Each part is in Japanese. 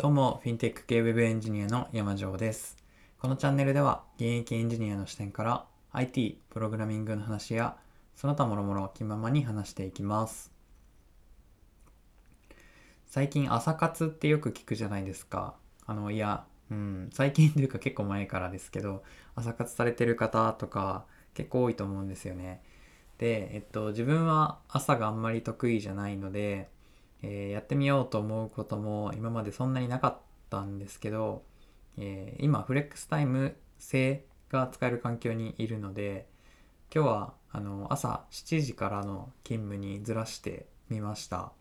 どうも、フィンテック系ウェブエンジニアの山城です。このチャンネルでは、現役エンジニアの視点から IT、プログラミングの話や、その他諸々気ままに話していきます。最近朝活ってよく聞くじゃないですか。あの、いや、うん、最近というか結構前からですけど、朝活されてる方とか結構多いと思うんですよね。で、えっと、自分は朝があんまり得意じゃないので、えーやってみようと思うことも今までそんなになかったんですけど、えー今フレックスタイム制が使える環境にいるので今日はあの朝7時からの勤務にずらしてみました。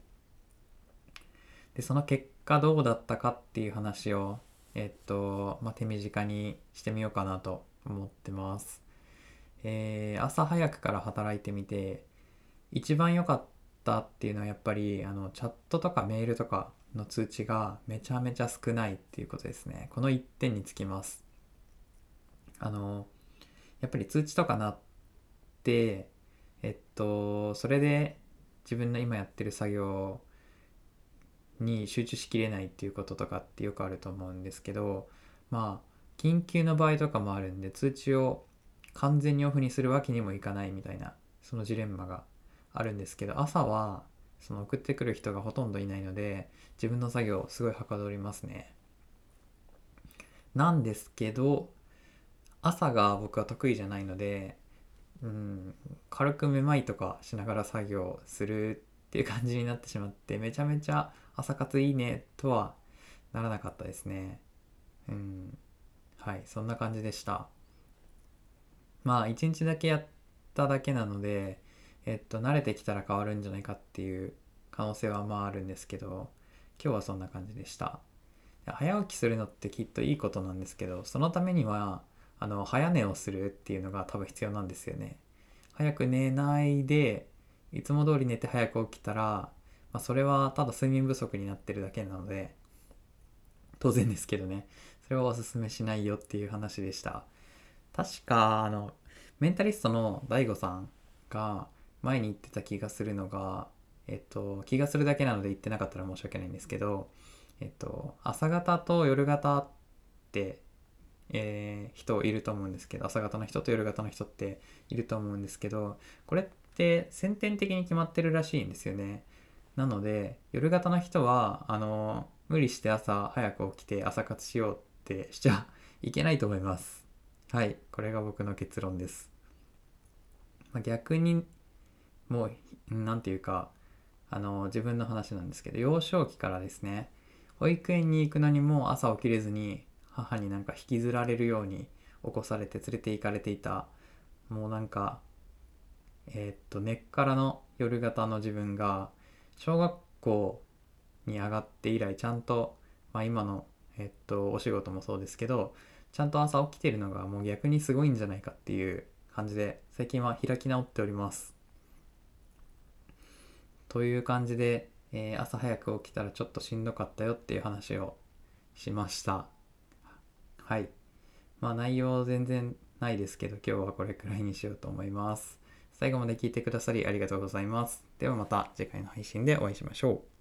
でその結果どうだったかっていう話をえっと、まあ、手短にしてみようかなと思ってます。えー朝早くから働いてみて一番良かったっていうのはやっぱりあのチャットとかメールとかの通知がめちゃめちゃ少ないっていうことですね。この1点につきます。あのやっぱり通知とかなってえっとそれで自分の今やってる作業に集中しきれないっていうこととかってよくあると思うんですけどまあ緊急の場合とかもあるんで通知を完全にオフにするわけにもいかないみたいなそのジレンマがあるんですけど朝はその送ってくる人がほとんどいないので自分の作業すごいはかどりますね。なんですけど朝が僕は得意じゃないのでうん軽くめまいとかしながら作業するっていう感じになってしまってめちゃめちゃ朝活いいねとはならなかったですね。うんはいそんな感じでした。まあ一日だけやっただけなのでえっと慣れてきたら変わるんじゃないかっていう可能性はまああるんですけど今日はそんな感じでした。早起きするのってきっといいことなんですけどそのためにはあの早寝をするっていうのが多分必要なんですよね。早く寝ないでいつも通り寝て早く起きたら、まあ、それはただ睡眠不足になってるだけなので当然ですけどね。それはおすすめしないよっていう話でした。確かあのメンタリストの DAIGO さんが前に言ってた気がするのがえっと気がするだけなので言ってなかったら申し訳ないんですけどえっと朝方と夜型ってえー人いると思うんですけど朝方の人と夜型の人っていると思うんですけどこれって先天的に決まってるらしいんですよね。なので夜型の人はあの無理して朝早く起きて朝活しようってしちゃいけないと思います。はいこれが僕の結論です、ま、逆にもう何て言うかあの自分の話なんですけど幼少期からですね保育園に行くのにも朝起きれずに母になんか引きずられるように起こされて連れて行かれていたもうなんかえーっと根っからの夜型の自分が小学校に上がって以来ちゃんと、まあ、今のえっとお仕事もそうですけどちゃんと朝起きてるのがもう逆にすごいんじゃないかっていう感じで最近は開き直っております。という感じで、えー朝早く起きたらちょっとしんどかったよっていう話をしました。はい。まあ内容全然ないですけど今日はこれくらいにしようと思います。最後まで聞いてくださりありがとうございます。ではまた次回の配信でお会いしましょう。